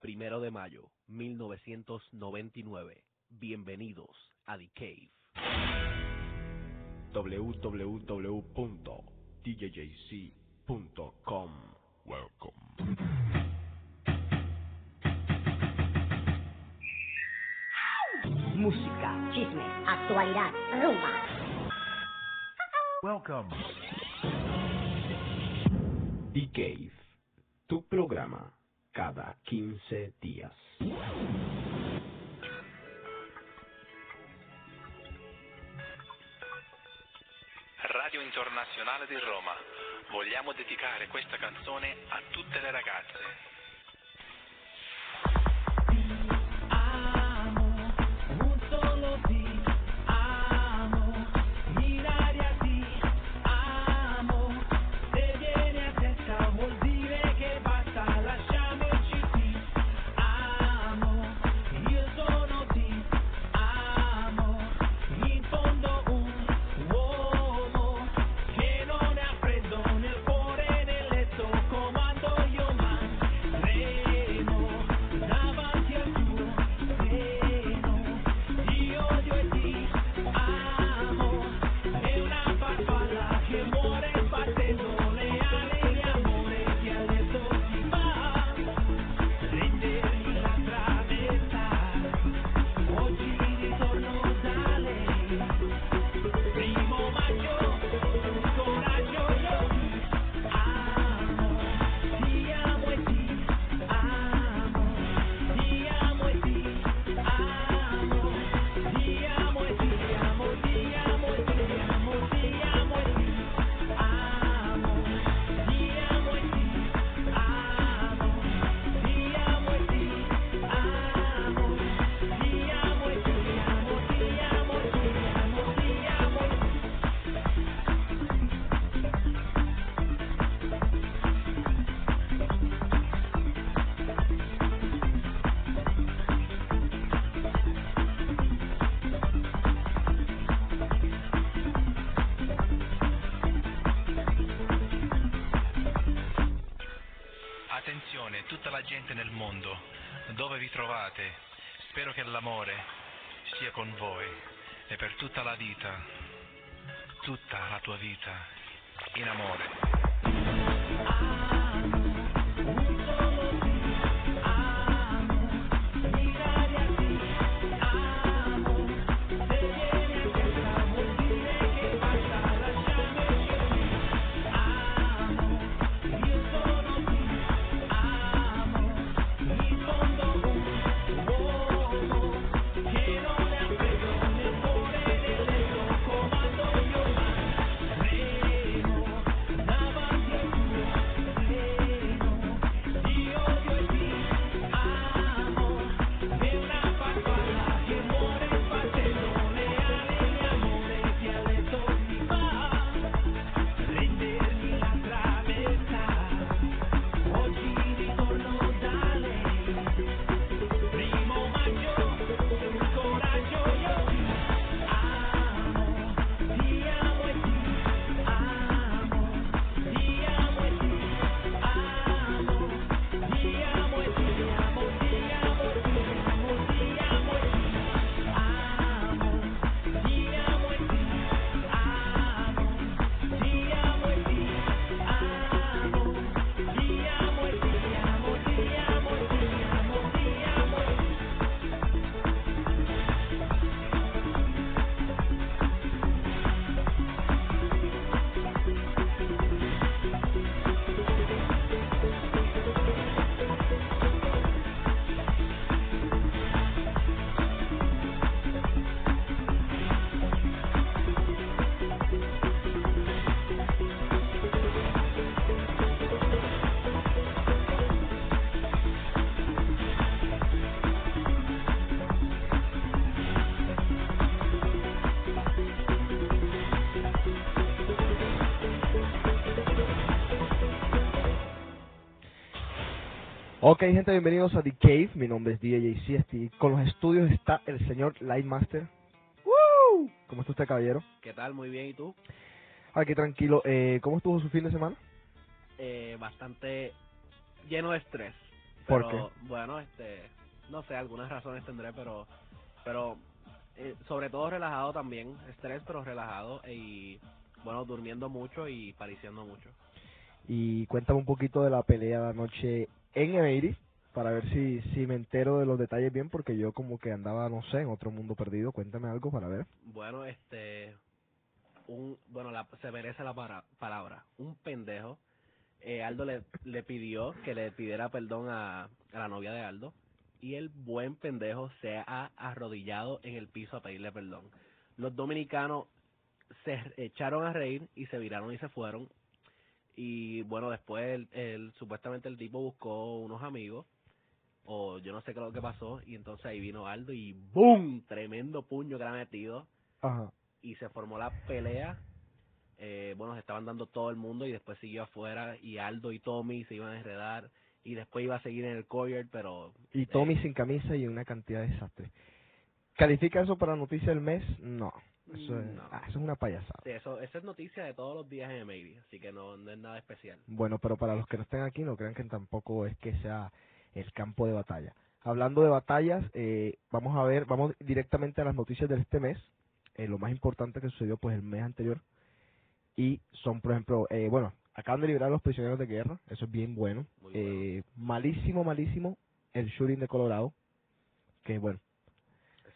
Primero de mayo, 1999. Bienvenidos a The Cave. www.djjc.com Welcome. Música, chisme, actualidad, rumba. Welcome. The Cave, tu programa cada 15 días. Radio Internazionale di Roma. Vogliamo dedicare questa canzone a tutte le ragazze Ok, gente, bienvenidos a The Cave. Mi nombre es DJ Siesti. Y con los estudios está el señor Lightmaster. ¡Woo! ¿Cómo está usted, caballero? ¿Qué tal? Muy bien, ¿y tú? Aquí tranquilo. Eh, ¿Cómo estuvo su fin de semana? Eh, bastante lleno de estrés. Pero, ¿Por qué? Bueno, este, no sé, algunas razones tendré, pero, pero eh, sobre todo relajado también. Estrés, pero relajado. Y bueno, durmiendo mucho y pariciando mucho. Y cuéntame un poquito de la pelea de la noche en Emery para ver si, si me entero de los detalles bien, porque yo como que andaba, no sé, en otro mundo perdido. Cuéntame algo para ver. Bueno, este, un, bueno, se merece la para- palabra, un pendejo. Eh, Aldo le, le pidió que le pidiera perdón a la novia de Aldo y el buen pendejo se ha arrodillado en el piso a pedirle perdón. Los dominicanos se echaron a reír y se viraron y se fueron. Y bueno, después el, el- supuestamente el tipo buscó unos amigos o yo no sé qué es lo que pasó y entonces ahí vino Aldo y ¡boom! Tremendo puño que le ha metido Ajá. y se formó la pelea. Eh, bueno, se estaban dando todo el mundo y después siguió afuera y Aldo y Tommy se iban a enredar y después iba a seguir en el courtyard, pero Y eh, Tommy sin camisa y una cantidad de desastre. ¿Califica eso para noticia del mes? No. Eso es, No. ah, eso es una payasada. sí, eso, esa es noticia de todos los días en así que no, no es nada especial. Bueno, pero para los que no estén aquí, no crean que tampoco es que sea el campo de batalla. Hablando de batallas, eh, vamos a ver, vamos directamente a las noticias de este mes. Eh, lo más importante que sucedió pues el mes anterior. Y son, por ejemplo, eh, bueno, acaban de liberar a los prisioneros de guerra, eso es bien bueno. Bueno. Eh, malísimo, malísimo el shooting de Colorado, que bueno,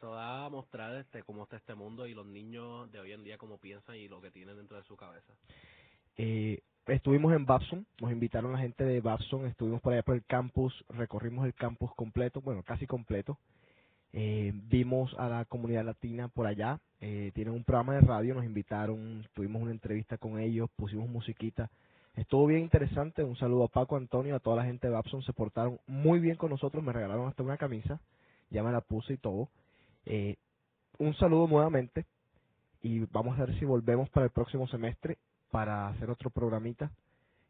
Eso va a mostrar este cómo está este mundo y los niños de hoy en día cómo piensan y lo que tienen dentro de su cabeza. Eh, estuvimos en Babson, nos invitaron la gente de Babson, estuvimos por allá por el campus, recorrimos el campus completo, bueno, casi completo. Eh, vimos a la comunidad latina por allá, eh, tienen un programa de radio, nos invitaron, tuvimos una entrevista con ellos, pusimos musiquita. Estuvo bien interesante, un saludo a Paco Antonio, a toda la gente de Babson, se portaron muy bien con nosotros, me regalaron hasta una camisa, ya me la puse y todo. Eh, un saludo nuevamente y vamos a ver si volvemos para el próximo semestre para hacer otro programita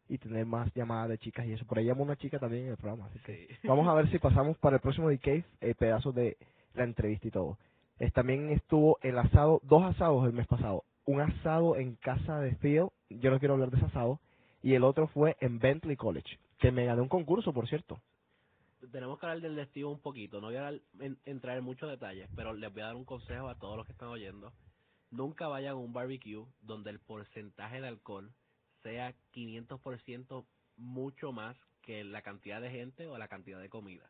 y tener más llamadas de chicas y eso. Por ahí llamó una chica también en el programa, así que Sí. vamos a ver si pasamos para el próximo Decay eh, pedazos de la entrevista y todo. Eh, también estuvo el asado, dos asados el mes pasado. Un asado en casa de Phil, yo no quiero hablar de ese asado, y el otro fue en Bentley College, que me gané un concurso, por cierto. Tenemos que hablar del destino un poquito. No voy a dar- en- entrar en muchos detalles, pero les voy a dar un consejo a todos los que están oyendo. Nunca vayan a un barbecue donde el porcentaje de alcohol sea 500% mucho más que la cantidad de gente o la cantidad de comida.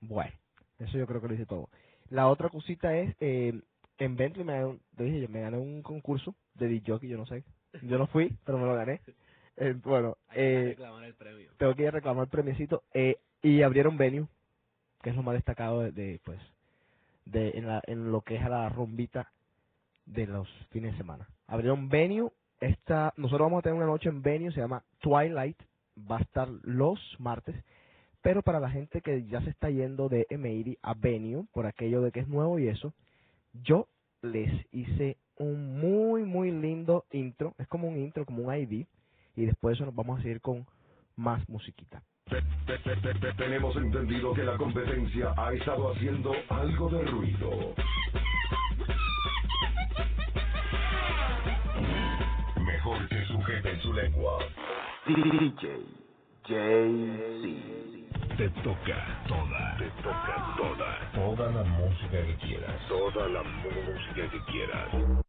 Bueno, eso yo creo que lo hice todo. La otra cosita es, eh, en Bentley me, dije, yo me gané un concurso de DJ, yo no sé. Yo no fui, pero me lo gané. Eh, bueno, eh, reclamar el premio. tengo que ir a reclamar el premiecito. Eh, y abrieron venue, que es lo más destacado de, pues, de, en, la, en lo que es a la rumbita de los fines de semana. Abrieron venue, esta, nosotros vamos a tener una noche en venue, se llama Twilight, va a estar los martes, pero para la gente que ya se está yendo de M80 a venue, por aquello de que es nuevo y eso, yo les hice un muy, muy lindo intro, es como un intro, como un ID, y después de eso nos vamos a seguir con más musiquita. Tenemos entendido que la competencia ha estado haciendo algo de ruido. Mejor que sujeten su lengua. DJ JC. Te toca toda. Te toca toda. Toda la música que quieras. Toda la música que quieras.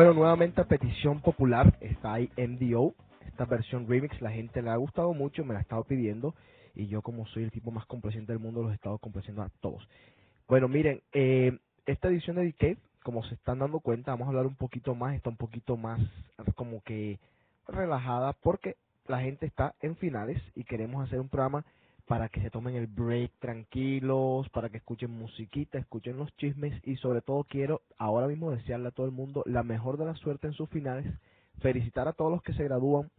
Bueno, nuevamente a petición popular está ahí MDO, esta versión remix, la gente le ha gustado mucho, me la ha estado pidiendo y yo como soy el tipo más complaciente del mundo los he estado complaciendo a todos. Bueno, miren, eh, esta edición de Decade, como se están dando cuenta, vamos a hablar un poquito más, está un poquito más como que relajada porque la gente está en finales y queremos hacer un programa para que se tomen el break tranquilos, para que escuchen musiquita, escuchen los chismes y sobre todo quiero ahora mismo desearle a todo el mundo la mejor de la suerte en sus finales, felicitar a todos los que se gradúan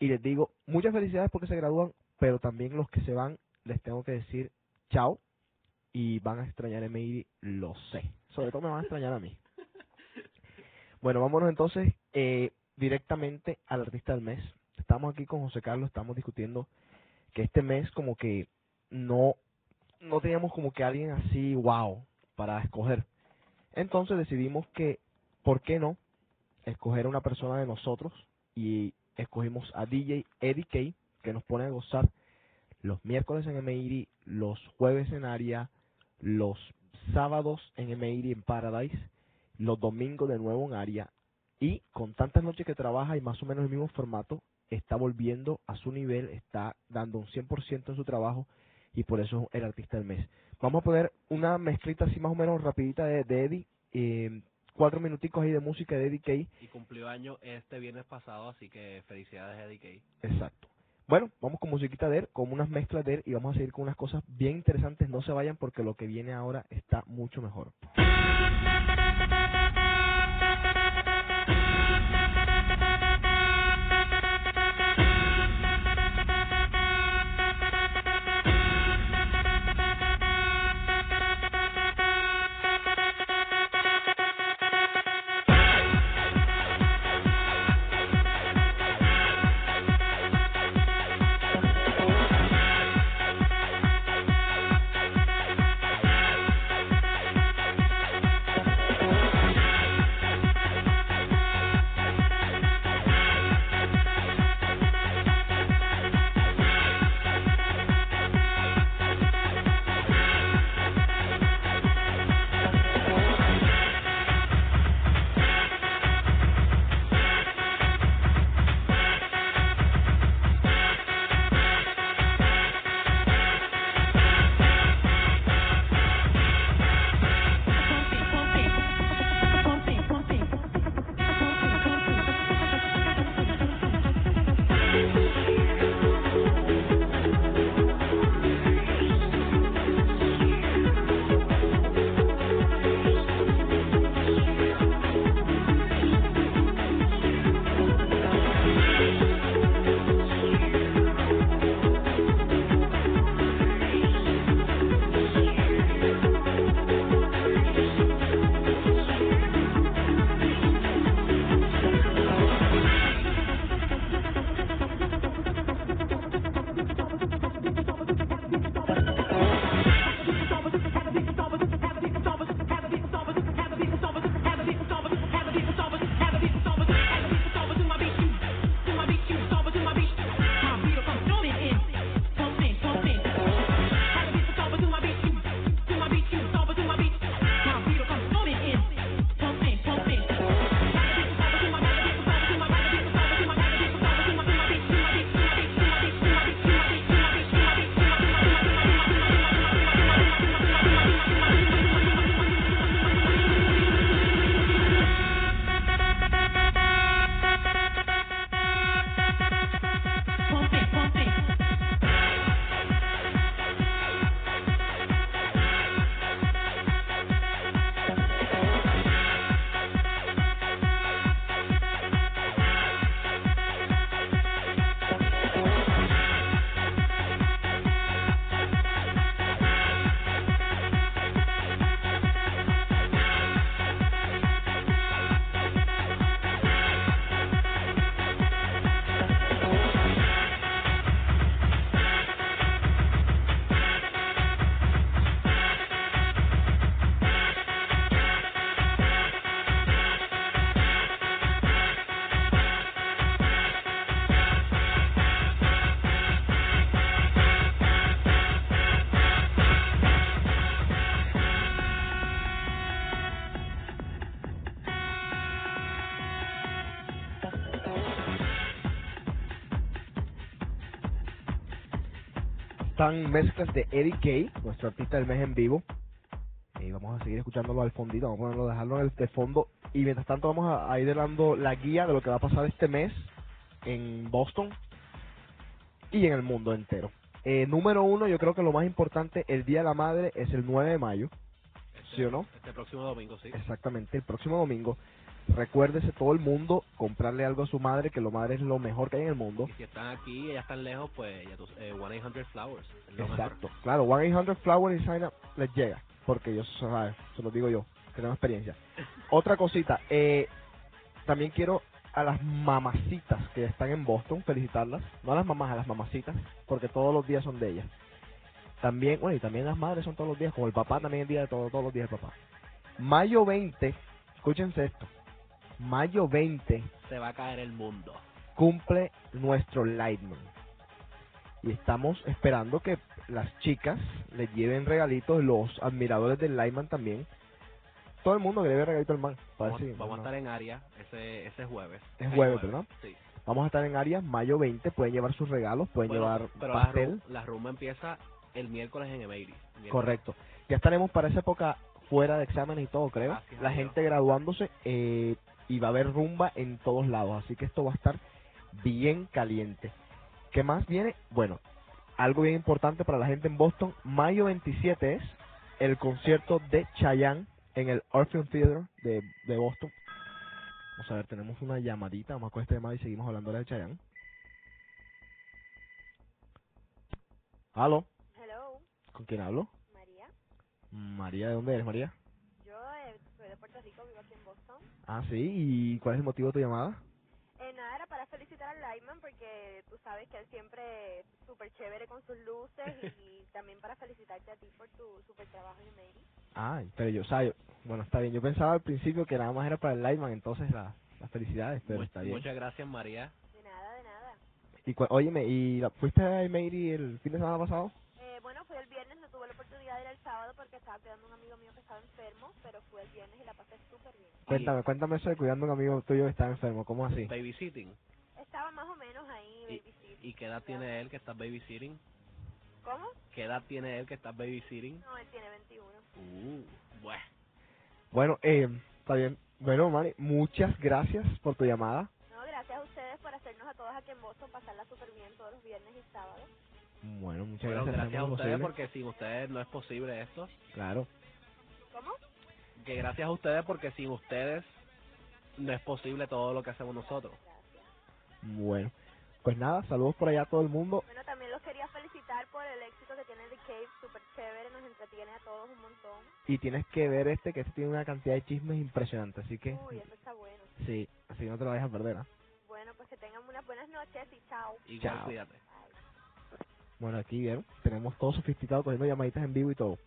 y les digo muchas felicidades porque se gradúan, pero también los que se van les tengo que decir chao y van a extrañar a Meiri, lo sé. Sobre todo me van a extrañar a mí. Bueno, vámonos entonces eh, directamente al artista del mes. Estamos aquí con José Carlos, estamos discutiendo que este mes como que no, no teníamos como que alguien así, wow, para escoger. Entonces decidimos que, ¿por qué no? Escoger una persona de nosotros y escogimos a DJ Eddie K, que nos pone a gozar los miércoles en MIRI, los jueves en Aria, los sábados en MIRI en Paradise, los domingos de nuevo en Aria y con tantas noches que trabaja y más o menos el mismo formato, está volviendo a su nivel, está dando un 100% en su trabajo y por eso es el artista del mes. Vamos a poner una mezclita así más o menos rapidita de, de Eddie, eh, cuatro minuticos ahí de música de Eddie K. Y cumplió año este viernes pasado, así que felicidades Eddie K. Exacto. Bueno, vamos con musiquita de él, con unas mezclas de él y vamos a seguir con unas cosas bien interesantes. No se vayan porque lo que viene ahora está mucho mejor. Están mezclas de Eddie K, nuestro artista del mes en vivo. Y vamos a seguir escuchándolo al fondito, vamos a ponerlo, dejarlo en el de fondo. Y mientras tanto vamos a, a ir dando la guía de lo que va a pasar este mes en Boston y en el mundo entero. Eh, número uno, yo creo que lo más importante, el Día de la Madre es el 9 de mayo. Este, ¿Sí o no? Este próximo domingo, sí. Exactamente, el próximo domingo. Recuérdese todo el mundo comprarle algo a su madre, que lo madre es lo mejor que hay en el mundo. Y si están aquí ya están lejos, pues ya tú, eh, 1-800-Flowers. es lo mejor. Exacto, claro, 1-800 Flower y Sign Up les llega, porque yo, ¿sabes? se lo digo yo, que tengo experiencia. Otra cosita, eh, también quiero a las mamacitas que están en Boston, felicitarlas, no a las mamás, a las mamacitas, porque todos los días son de ellas. También, bueno, y también las madres son todos los días, como el papá también es día de todo, todos los días del papá. Mayo 20, escúchense esto, mayo 20 Se va a caer el mundo. cumple nuestro Lightman. Y estamos esperando que las chicas les lleven regalitos, los admiradores del Lightman también. Todo el mundo que le lleve regalito al man. Vamos, si- vamos a estar en área ese, ese jueves. Es Hay jueves, ¿verdad? Sí. Vamos a estar en área mayo 20. Pueden llevar sus regalos, pueden Bueno, llevar pero pastel. la rumba empieza el miércoles en Emery. Miércoles. Correcto. Ya estaremos para esa época fuera de exámenes y todo, creo. Gracias La gente graduándose eh, y va a haber rumba en todos lados. Así que esto va a estar bien caliente. ¿Qué más viene? Bueno, algo bien importante para la gente en Boston. Mayo 27 es el concierto de Chayanne en el Orpheum Theater de, de Boston. Vamos a ver, tenemos una llamadita. Vamos a coger esta llamada y seguimos hablando de Chayanne. ¿Aló? Hello, ¿Con quién hablo? María. María, ¿de dónde eres, María? Soy de Puerto Rico, vivo aquí en Boston. Ah, sí. ¿Y cuál es el motivo de tu llamada? Eh, nada, era para felicitar al Lightman porque tú sabes que él siempre es súper chévere con sus luces y, también para felicitarte a ti por tu súper trabajo en Mary. Ay, pero yo, o sea, yo- bueno, está bien. Yo pensaba al principio que nada más era para el Lightman, entonces la- las felicidades, pero Mu- está bien. Muchas gracias, María. De nada, de nada. Y óyeme, ¿y la- fuiste a Mary el fin de semana pasado? Eh, bueno, fui el viernes, no tuve la oportunidad de ir el sábado porque estaba cuidando a un amigo mío que estaba enfermo, pero fui el viernes y la pasé súper bien. Cuéntame, cuéntame eso de cuidando a un amigo tuyo que está enfermo, ¿cómo así? Babysitting. Estaba más o menos ahí, ¿Y, babysitting. ¿Y qué edad tiene él que estás babysitting? ¿Cómo? ¿Qué edad tiene él que estás babysitting? No, él tiene 21. Uh, bueno. Bueno, eh, está bien. Bueno, Mari, muchas gracias por tu llamada. No, gracias a ustedes por hacernos a todos aquí en Boston pasarla súper bien todos los viernes y sábados. Bueno, muchas Bueno, gracias. gracias a ustedes posible. porque sin ustedes no es posible esto. Claro. ¿Cómo? Que gracias a ustedes porque sin ustedes no es posible todo lo que hacemos nosotros. Bueno, pues nada, saludos por allá a todo el mundo. Bueno, también los quería felicitar por el éxito que tiene The Cave, súper chévere, nos entretiene a todos un montón. Y tienes que ver este, que este tiene una cantidad de chismes impresionante, así que Uy, eso está bueno. sí, así que no te lo vayas a perder. ¿ah? Bueno, pues que tengan unas buenas noches y chao. Igual Chao. cuídate. Bueno, aquí vieron, tenemos todo sofisticado, cogiendo llamaditas en vivo y todo.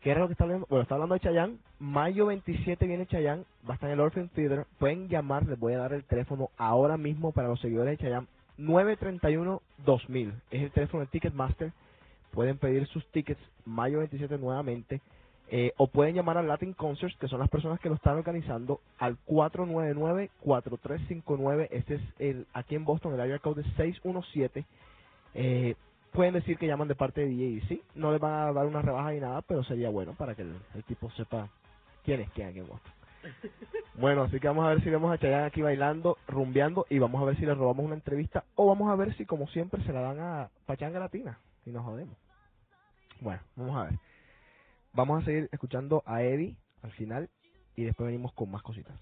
¿Qué era lo que está hablando? Bueno, está hablando de Chayanne. Mayo 27 viene Chayanne, va a estar en el Orpheum Theater. Pueden llamar, les voy a dar el teléfono ahora mismo para los seguidores de Chayanne. 931-2000 es el teléfono de Ticketmaster. Pueden pedir sus tickets mayo 27 nuevamente. Eh, o pueden llamar al Latin Concerts, que son las personas que lo están organizando, al 499-4359. Este es el aquí en Boston, el área code es 617. Eh, pueden decir que llaman de parte de DJ sí, no les van a dar una rebaja ni nada, pero sería bueno para que el, el tipo sepa quién es quién aquí en Boston. Bueno, así que vamos a ver si vemos a Chayanne aquí bailando, rumbeando y vamos a ver si le robamos una entrevista o vamos a ver si como siempre se la dan a Pachanga Latina y nos jodemos. Bueno, vamos a ver. Vamos a seguir escuchando a Eddie al final y después venimos con más cositas.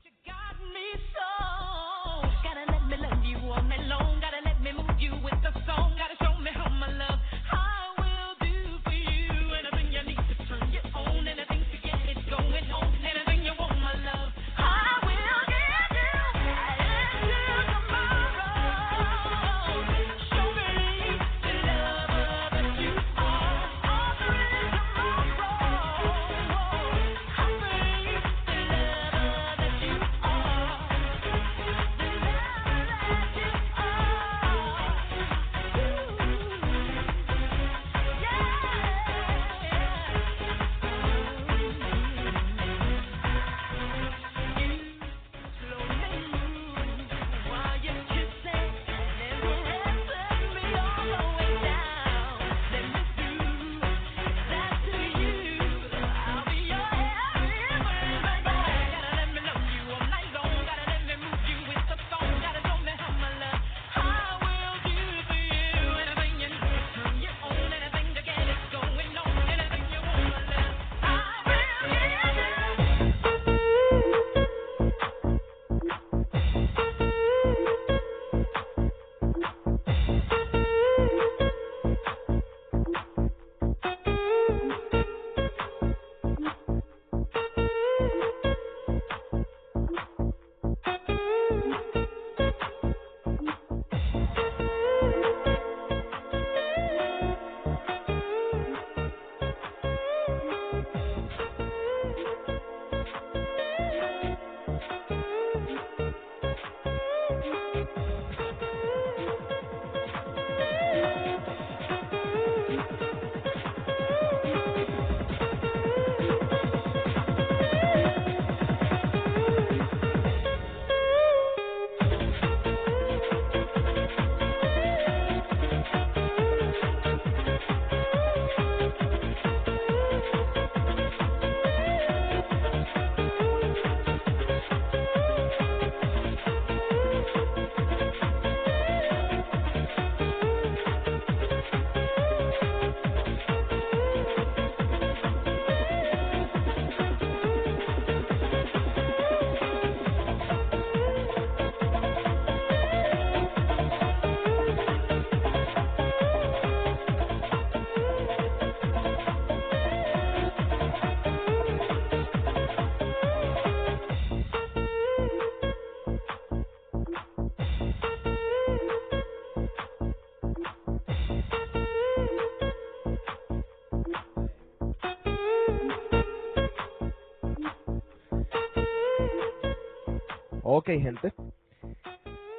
Ok, gente.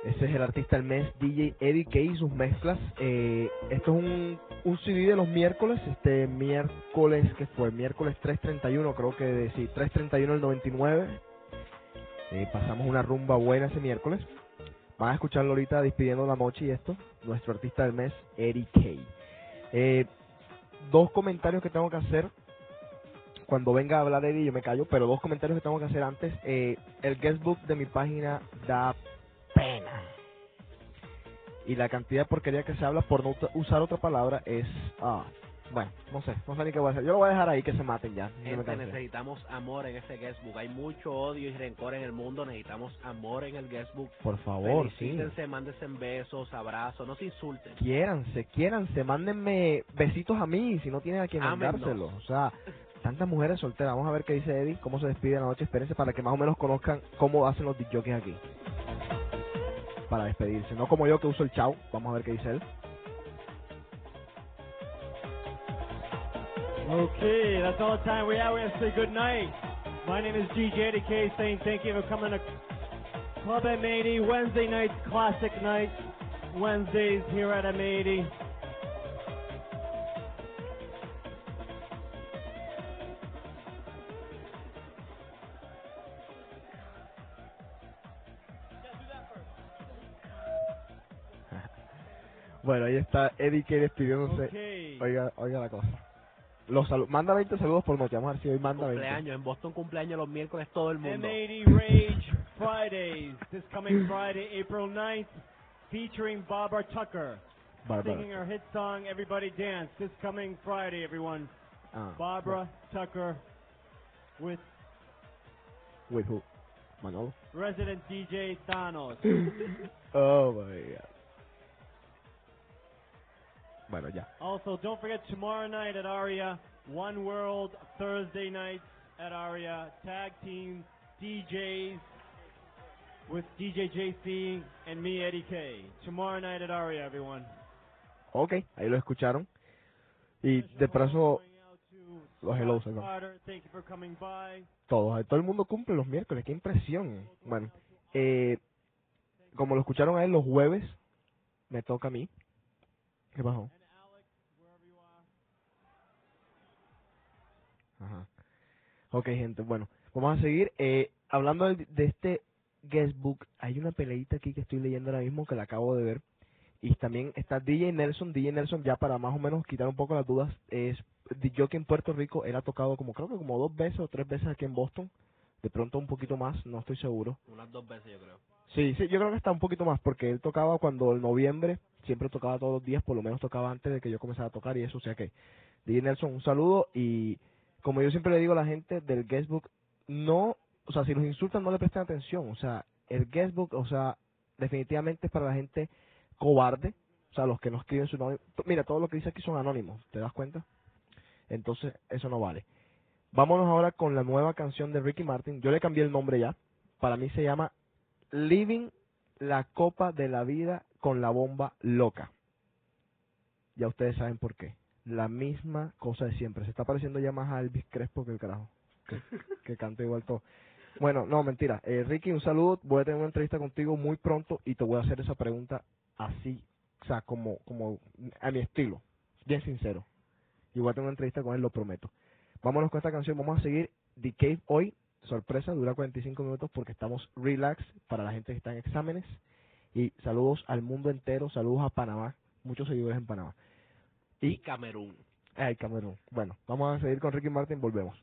Ese es el artista del mes, DJ Eddie K y sus mezclas. Eh, esto es un, un CD de los miércoles. Este miércoles, que fue? Miércoles 331, creo que de- sí, 331 el 99. Eh, pasamos una rumba buena ese miércoles. Van a escucharlo ahorita despidiendo la noche y esto. Nuestro artista del mes, Eddie K. Eh, dos comentarios que tengo que hacer. Cuando venga a hablar Eddie, yo me callo, pero dos comentarios que tengo que hacer antes. Eh, el guestbook de mi página da pena. Y la cantidad de porquería que se habla por no usar otra palabra es. ah bueno, no sé, no sé ni qué voy a hacer. Yo lo voy a dejar ahí que se maten ya. Gente, necesitamos amor en ese guestbook. Hay mucho odio y rencor en el mundo. Necesitamos amor en el guestbook. Por favor, sí. Mándense besos, abrazos, no se insulten. Quiéranse, quiéranse, mándenme besitos a mí si no tienen a quien Ámennos. mandárselos. O sea, tantas mujeres solteras. Vamos a ver qué dice Eddie, cómo se despide la noche. Espérense para que más o menos conozcan cómo hacen los DJs aquí. Para despedirse. No como yo que uso el chao. Vamos a ver qué dice él. Okay, that's all the time we have. We have to say good night. My name is DJ DK saying thank you for coming to Club M80 Wednesday nights, classic nights, Wednesdays here at M80. Bueno, ahí está Eddie que despidiéndose. Okay. Oiga, oiga la cosa. Los salu- manda 20 saludos por noche. Vamos a ver si hoy manda 20. Cumpleaños, en Boston cumpleaños los miércoles todo el mundo. M80 Rage Fridays, this coming Friday, April 9th, featuring Barbara Tucker, Bárbara. singing her hit song Everybody Dance, this coming Friday, everyone. Ah, Barbara Tucker with With who? Manolo. resident DJ Thanos. oh my god. Bueno, ya. also, don't forget tomorrow night at Aria, One World, Thursday nights at Aria, tag team DJs with DJ JC and me, Eddie K. Tomorrow night at Aria, everyone. Ok, ahí lo escucharon. Y de paso, los hellos, Scott ¿no? Carter, thank you for coming by. todos, todo el mundo cumple los miércoles, qué impresión. Bueno, eh, como lo escucharon a él los jueves, me toca a mí. ¿Qué pasó? Ajá. Ok, gente, bueno, vamos a seguir. Eh, hablando del- de, este guestbook, hay una peleita aquí que estoy leyendo ahora mismo que la acabo de ver. Y también está DJ Nelson. DJ Nelson, ya para más o menos quitar un poco las dudas, es yo que en Puerto Rico él ha tocado como creo que como dos veces o tres veces aquí en Boston. De pronto un poquito más, no estoy seguro. Unas dos veces yo creo. Sí, sí, yo creo que está un poquito más porque él tocaba cuando en noviembre, siempre tocaba todos los días, por lo menos tocaba antes de que yo comenzara a tocar y eso, o sea que DJ Nelson, un saludo y como yo siempre le digo a la gente del guestbook, no, o sea, si los insultan no le presten atención, o sea, el guestbook, o sea, definitivamente es para la gente cobarde, o sea, los que no escriben su nombre, mira, todo lo que dice aquí son anónimos, ¿te das cuenta? Entonces, eso no vale. Vámonos ahora con la nueva canción de Ricky Martin, yo le cambié el nombre ya, para mí se llama Living la copa de la vida con la bomba loca. Ya ustedes saben por qué. La misma cosa de siempre. Se está pareciendo ya más a Elvis Crespo que el carajo. Que, canta igual todo. Bueno, no, mentira. Eh, Ricky, un saludo. Voy a tener una entrevista contigo muy pronto y te voy a hacer esa pregunta así, o sea, como, como a mi estilo. Bien sincero. Y voy a una entrevista con él, lo prometo. Vámonos con esta canción. Vamos a seguir The Cave hoy. Sorpresa, dura 45 minutos porque estamos relax para la gente que está en exámenes. Y saludos al mundo entero, saludos a Panamá, muchos seguidores en Panamá. Y Camerún. Ay, Camerún. Bueno, vamos a seguir con Ricky Martin, volvemos.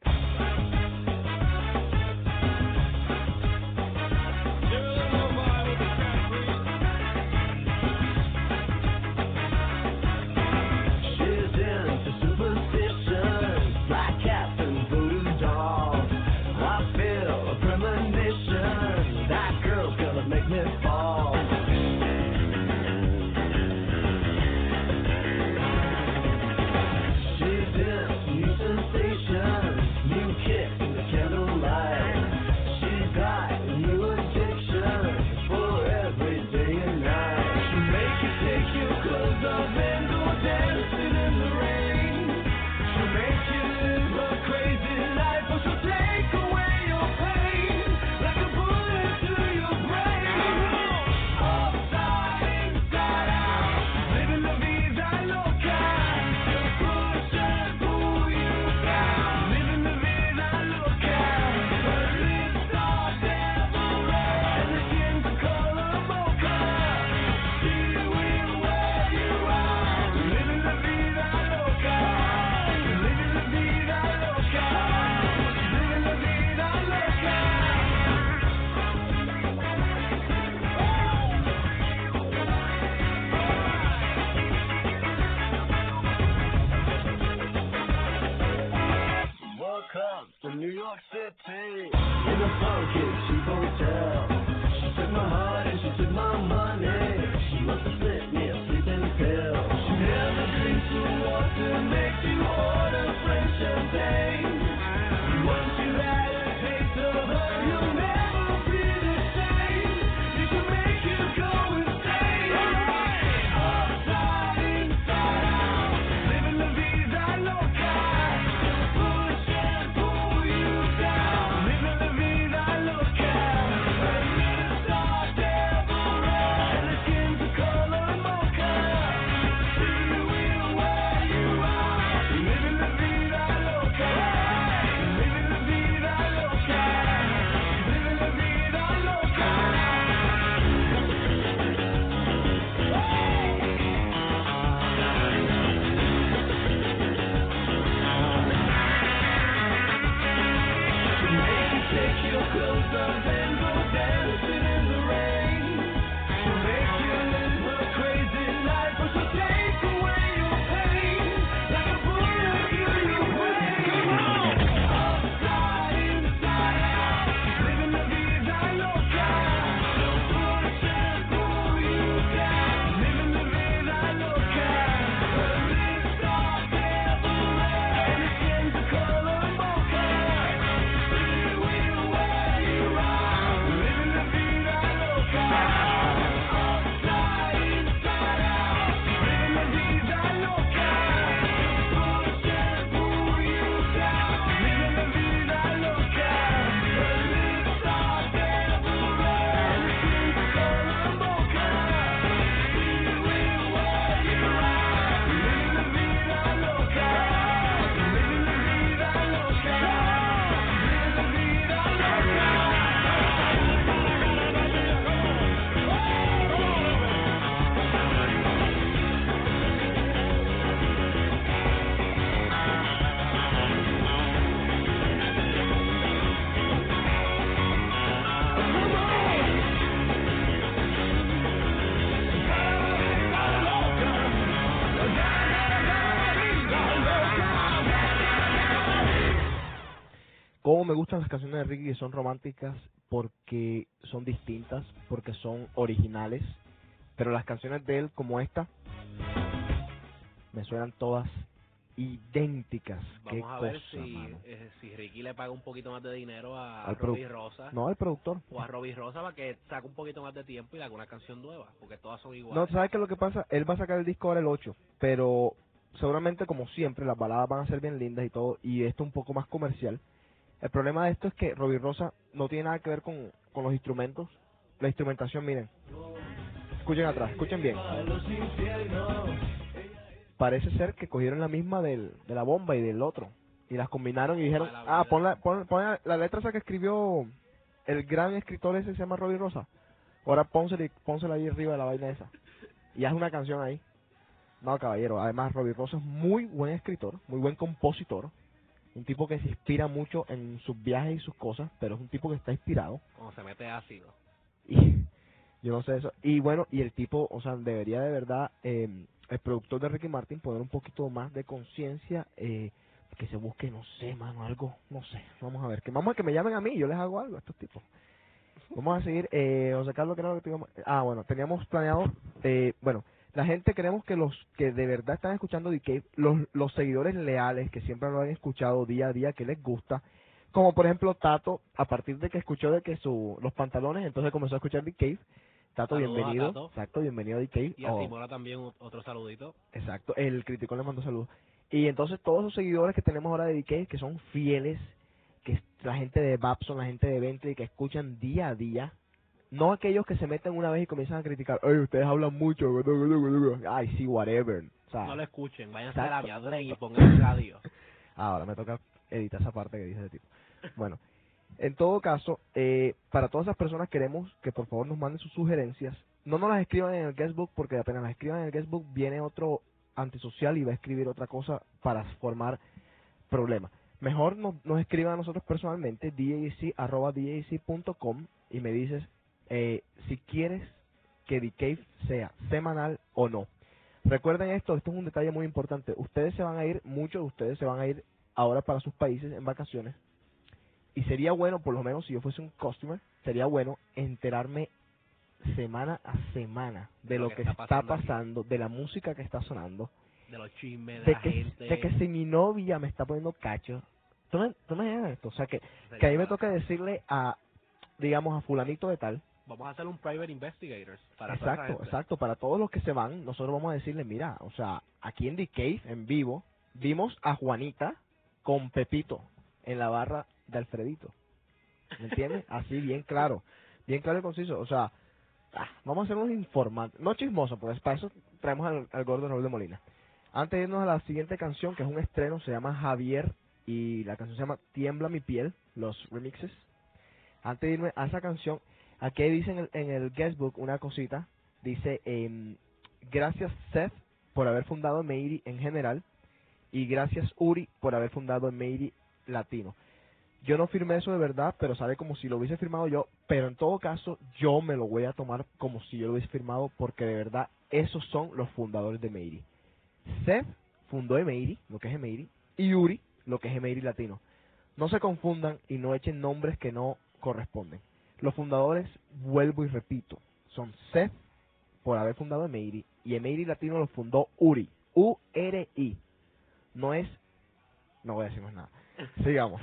Las canciones de Ricky que son románticas porque son distintas, porque son originales, pero las canciones de él como esta me suenan todas idénticas. Qué Vamos a ver cosa, si, mano. eh, si Ricky le paga un poquito más de dinero a Al Robbie Rosa No, el productor. o a Robbie Rosa para que saque un poquito más de tiempo y haga una canción nueva, porque todas son No, iguales. ¿sabes qué es lo que pasa? Él va a sacar el disco ahora el 8, pero seguramente como siempre las baladas van a ser bien lindas y todo, y esto un poco más comercial. El problema de esto es que Robbie Rosa no tiene nada que ver con, con los instrumentos. La instrumentación, miren. Escuchen atrás, escuchen bien. Parece ser que cogieron la misma del, de la bomba y del otro. Y las combinaron y dijeron, ah, pon la, pon, pon la, la letra esa que escribió el gran escritor ese se llama Robbie Rosa. Ahora pónsela, pónsela ahí arriba de la vaina esa. Y haz una canción ahí. No, caballero. Además, Robbie Rosa es muy buen escritor, muy buen compositor. Un tipo que se inspira mucho en sus viajes y sus cosas, pero es un tipo que está inspirado. Cuando se mete ácido. Y yo no sé eso. Y bueno, y el tipo, o sea, debería de verdad, eh, el productor de Ricky Martin, poner un poquito más de conciencia, eh, que se busque, no sé, mano, algo, no sé. Vamos a ver, que vamos a que me llamen a mí, yo les hago algo a estos tipos. Vamos a seguir, eh, José Carlos, que era lo que teníamos? Ah, bueno, teníamos planeado, eh, bueno, la gente queremos que los que de verdad están escuchando DK, los, los seguidores leales que siempre lo han escuchado día a día, que les gusta, como por ejemplo Tato, a partir de que escuchó de que su, los pantalones, entonces comenzó a escuchar Cave. Tato, Saludos a bienvenido. Tato. Exacto, bienvenido a The Cave. Y a Oh, Simona también otro saludito. exacto, el crítico le mandó saludos. Y entonces todos los seguidores que tenemos ahora de Cave, que son fieles, que es la gente de Babson, la gente de Bentley, que escuchan día a día, no aquellos que se meten una vez y comienzan a criticar, ay, ustedes hablan mucho, ay, sí, whatever. O sea, No lo escuchen, váyanse a la viadren y pongan radio. Ahora me toca editar esa parte que dice ese tipo. Bueno, en todo caso, eh, para todas esas personas queremos que por favor nos manden sus sugerencias. No nos las escriban en el guestbook porque apenas las escriban en el guestbook viene otro antisocial y va a escribir otra cosa para formar problemas. Mejor nos, nos escriban a nosotros personalmente, dac.com y me dices eh, si quieres que The Cave sea semanal o no. Recuerden esto, esto es un detalle muy importante. Ustedes se van a ir, muchos de ustedes se van a ir ahora para sus países en vacaciones. y sería bueno, por lo menos si yo fuese un customer, sería bueno enterarme semana a semana de lo, que, está, pasando de la música que está sonando, De los chismes, de, de la que, gente. de que si mi novia me está poniendo cacho, tú me, tú me esto, o sea que, que a mí me toca decirle a, digamos, a fulanito de tal, Vamos a hacer un private investigators para exacto, exacto, para todos los que se van, nosotros vamos a decirle, mira, o sea, aquí en The Cave, en vivo, vimos a Juanita con Pepito en la barra de Alfredito, ¿me entiendes? Así bien claro, bien claro y conciso, o sea, ah, vamos a hacer unos informantes, no chismosos, pues para eso traemos al, al gordo Raúl de Molina. Antes de irnos a la siguiente canción, que es un estreno, se llama Javier y la canción se llama Tiembla mi piel, los remixes. Antes de irme a esa canción, aquí dice en el, en el guestbook una cosita, dice, em, gracias Seth por haber fundado Meiri en general y gracias Uri por haber fundado Meiri Latino. Yo no firmé eso de verdad, pero sale como si lo hubiese firmado yo, pero en todo caso yo me lo voy a tomar como si yo lo hubiese firmado porque de verdad esos son los fundadores de Meiri. Seth fundó Emeiri, lo que es Emeiri, y Uri, lo que es Emeiri Latino. No se confundan y no echen nombres que no corresponden. Los fundadores, vuelvo y repito, son Seth por haber fundado Emeiri y Emeiri Latino lo fundó Uri, U-R-I. No es, no voy a decir más nada. Sigamos.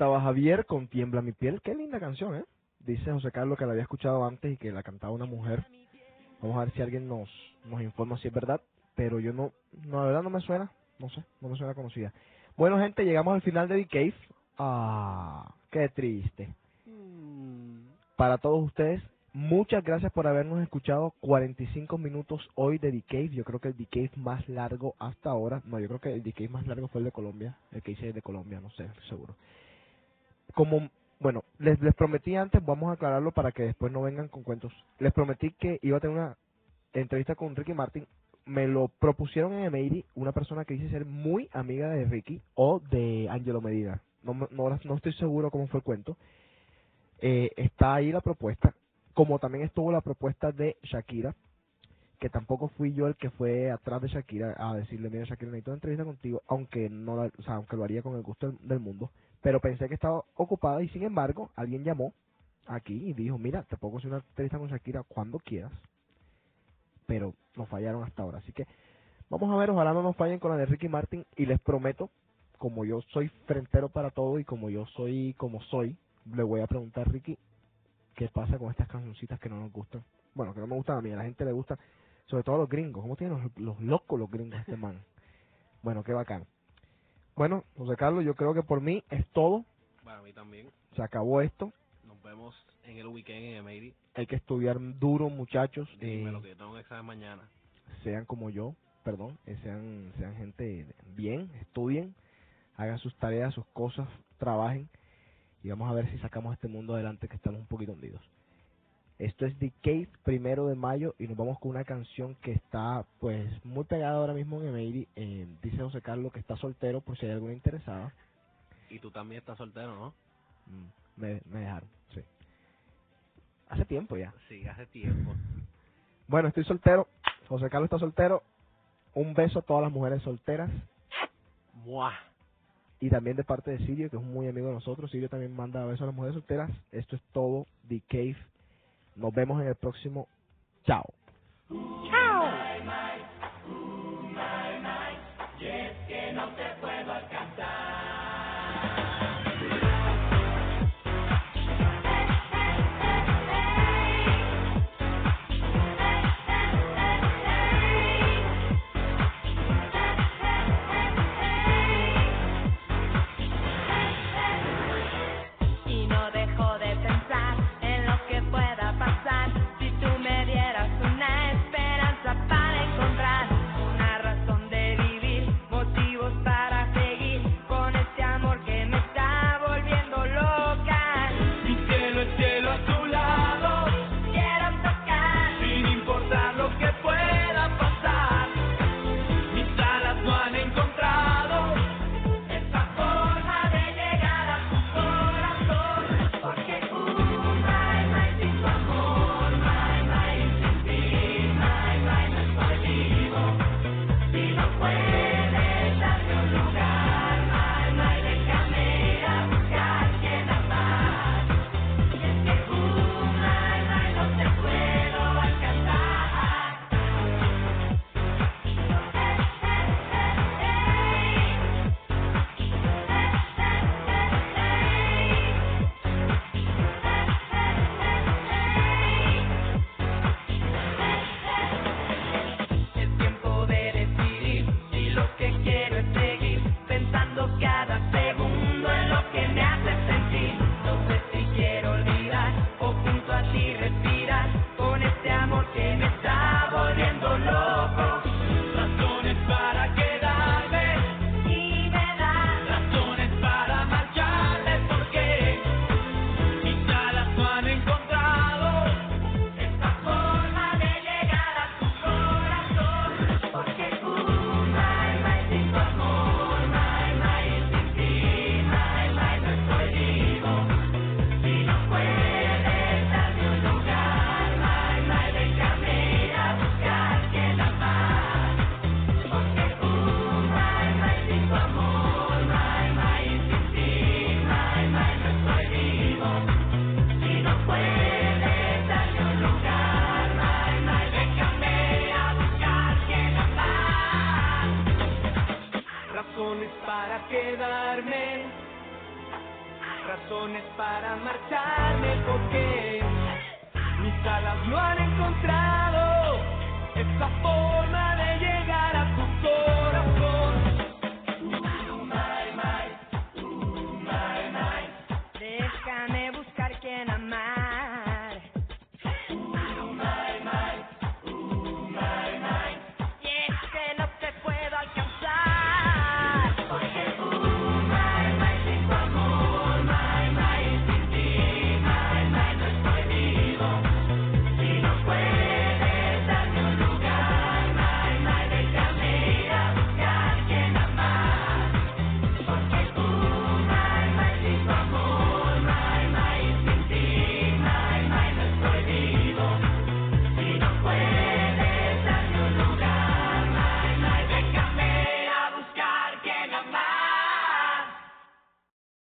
Estaba Javier con Tiembla mi piel. Qué linda canción, ¿eh? Dice José Carlos que la había escuchado antes y que la cantaba una mujer. Vamos a ver si alguien nos, nos informa si es verdad. Pero yo no, no, la verdad no me suena. No sé, no me suena conocida. Bueno, gente, llegamos al final de The Cave. Ah, qué triste. Para todos ustedes, muchas gracias por habernos escuchado 45 minutos hoy de The Cave. Yo creo que el The Cave más largo hasta ahora. No, yo creo que el The Cave más largo fue el de Colombia. El que hice de Colombia, no sé, seguro. Como, bueno, les, les prometí antes, vamos a aclararlo para que después no vengan con cuentos. Les prometí que iba a tener una entrevista con Ricky Martin. Me lo propusieron en Emery, una persona que dice ser muy amiga de Ricky o de Angelo Medina. No, no, no estoy seguro cómo fue el cuento. Eh, está ahí la propuesta, como también estuvo la propuesta de Shakira, que tampoco fui yo el que fue atrás de Shakira a decirle, mira Shakira, necesito una entrevista contigo, aunque no o sea, aunque lo haría con el gusto del mundo, pero pensé que estaba ocupada y sin embargo alguien llamó aquí y dijo, mira, te puedo hacer una entrevista con Shakira cuando quieras, pero nos fallaron hasta ahora, así que vamos a ver, ojalá no nos fallen con la de Ricky Martin y les prometo, como yo soy frentero para todo y como yo soy como soy, le voy a preguntar Ricky qué pasa con estas cancioncitas que no nos gustan. Bueno, que no me gustan a mí, a la gente le gustan, sobre todo a los gringos. ¿Cómo tienen los, los locos los gringos este man? Bueno, qué bacán. Bueno, José Carlos, yo creo que por mí es todo. Para mí también. Se acabó esto. Nos vemos en el weekend en Emery. Hay que estudiar duro, muchachos. Dímelo eh, que yo tengo un examen mañana. sean como yo, perdón, eh, sean, sean gente bien, estudien, hagan sus tareas, sus cosas, trabajen y vamos a ver si sacamos este mundo adelante que estamos un poquito hundidos. Esto es The Cave, primero de mayo, y nos vamos con una canción que está pues muy pegada ahora mismo en Emery. Eh, dice José Carlos que está soltero por si hay alguna interesada. Y tú también estás soltero, ¿no? Mm, me, me dejaron, sí. Hace tiempo ya. Sí, hace tiempo. Bueno, estoy soltero. José Carlos está soltero. Un beso a todas las mujeres solteras. ¡Muah! Y también de parte de Sirio, que es un muy amigo de nosotros. Sirio también manda besos a las mujeres solteras. Esto es todo. The Cave. Nos vemos en el próximo. Chao.